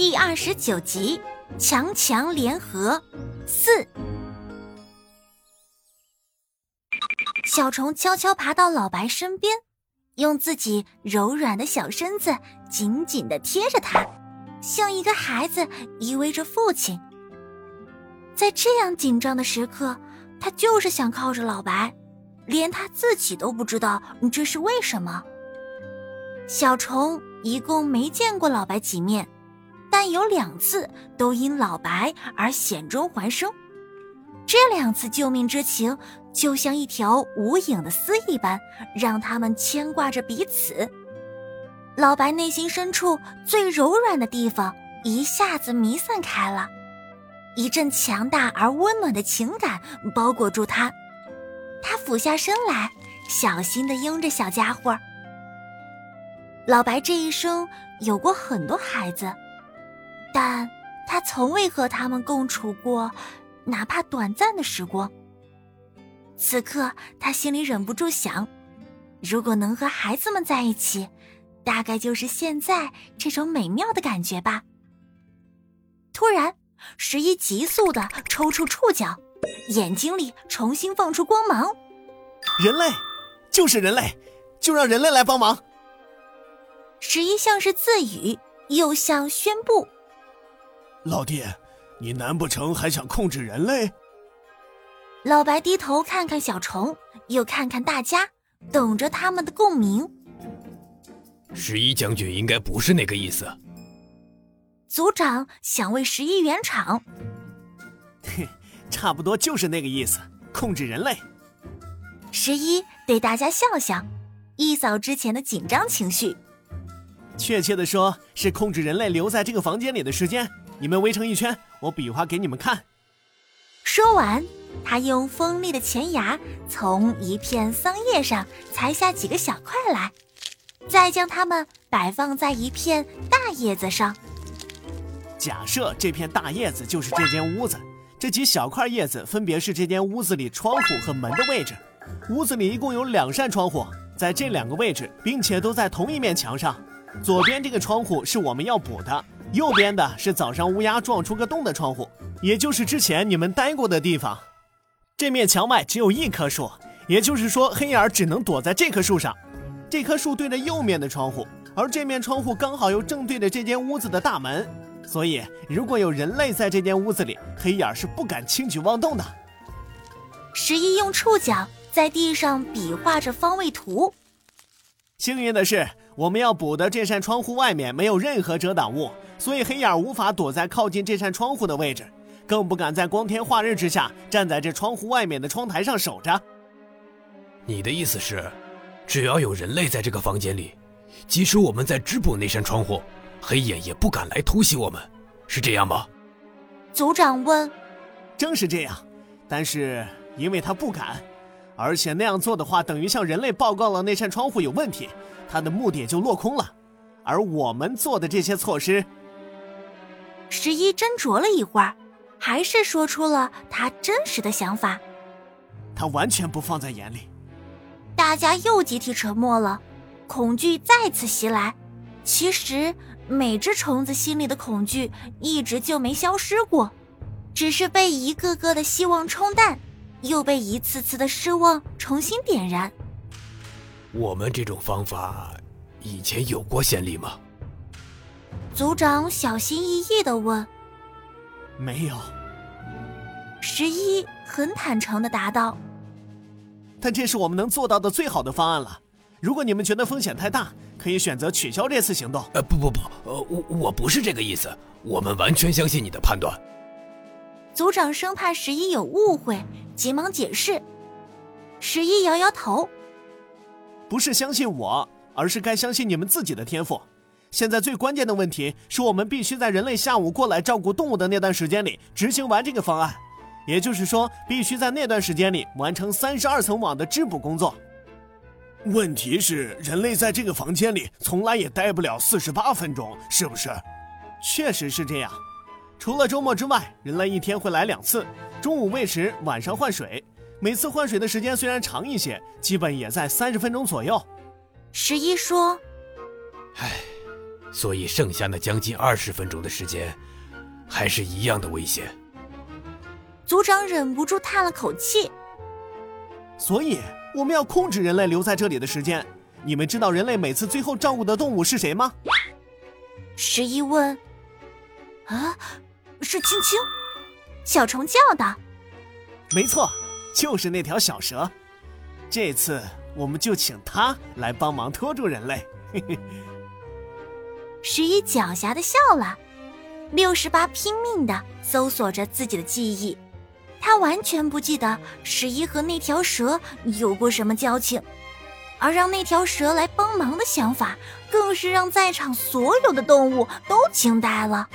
第二十九集，强强联合四。小虫悄悄爬到老白身边，用自己柔软的小身子紧紧的贴着他，像一个孩子依偎着父亲。在这样紧张的时刻，他就是想靠着老白，连他自己都不知道这是为什么。小虫一共没见过老白几面。但有两次都因老白而险中还生，这两次救命之情就像一条无影的丝一般，让他们牵挂着彼此。老白内心深处最柔软的地方一下子弥散开了，一阵强大而温暖的情感包裹住他。他俯下身来，小心地拥着小家伙。老白这一生有过很多孩子。但他从未和他们共处过，哪怕短暂的时光。此刻，他心里忍不住想：如果能和孩子们在一起，大概就是现在这种美妙的感觉吧。突然，十一急速的抽出触角，眼睛里重新放出光芒。人类，就是人类，就让人类来帮忙。十一像是自语，又像宣布。老弟，你难不成还想控制人类？老白低头看看小虫，又看看大家，等着他们的共鸣。十一将军应该不是那个意思。族长想为十一圆场。哼，差不多就是那个意思，控制人类。十一对大家笑笑，一扫之前的紧张情绪。确切的说，是控制人类留在这个房间里的时间。你们围成一圈，我比划给你们看。说完，他用锋利的前牙从一片桑叶上裁下几个小块来，再将它们摆放在一片大叶子上。假设这片大叶子就是这间屋子，这几小块叶子分别是这间屋子里窗户和门的位置。屋子里一共有两扇窗户，在这两个位置，并且都在同一面墙上。左边这个窗户是我们要补的。右边的是早上乌鸦撞出个洞的窗户，也就是之前你们待过的地方。这面墙外只有一棵树，也就是说黑眼只能躲在这棵树上。这棵树对着右面的窗户，而这面窗户刚好又正对着这间屋子的大门，所以如果有人类在这间屋子里，黑眼是不敢轻举妄动的。十一用触角在地上比划着方位图。幸运的是，我们要补的这扇窗户外面没有任何遮挡物。所以黑眼无法躲在靠近这扇窗户的位置，更不敢在光天化日之下站在这窗户外面的窗台上守着。你的意思是，只要有人类在这个房间里，即使我们在织补那扇窗户，黑眼也不敢来突袭我们，是这样吗？族长问。正是这样，但是因为他不敢，而且那样做的话，等于向人类报告了那扇窗户有问题，他的目的也就落空了。而我们做的这些措施。十一斟酌了一会儿，还是说出了他真实的想法。他完全不放在眼里。大家又集体沉默了，恐惧再次袭来。其实每只虫子心里的恐惧一直就没消失过，只是被一个个的希望冲淡，又被一次次的失望重新点燃。我们这种方法以前有过先例吗？族长小心翼翼的问：“没有。”十一很坦诚的答道：“但这是我们能做到的最好的方案了。如果你们觉得风险太大，可以选择取消这次行动。”呃，不不不，呃，我我不是这个意思。我们完全相信你的判断。族长生怕十一有误会，急忙解释。十一摇摇头：“不是相信我，而是该相信你们自己的天赋。”现在最关键的问题是我们必须在人类下午过来照顾动物的那段时间里执行完这个方案，也就是说，必须在那段时间里完成三十二层网的织补工作。问题是，人类在这个房间里从来也待不了四十八分钟，是不是？确实是这样。除了周末之外，人类一天会来两次，中午喂食，晚上换水。每次换水的时间虽然长一些，基本也在三十分钟左右。十一说：“唉。”所以剩下那将近二十分钟的时间，还是一样的危险。组长忍不住叹了口气。所以我们要控制人类留在这里的时间。你们知道人类每次最后照顾的动物是谁吗？十一问。啊，是青青。小虫叫道：“没错，就是那条小蛇。这次我们就请它来帮忙拖住人类。”嘿嘿。十一狡黠的笑了。六十八拼命的搜索着自己的记忆，他完全不记得十一和那条蛇有过什么交情，而让那条蛇来帮忙的想法，更是让在场所有的动物都惊呆了。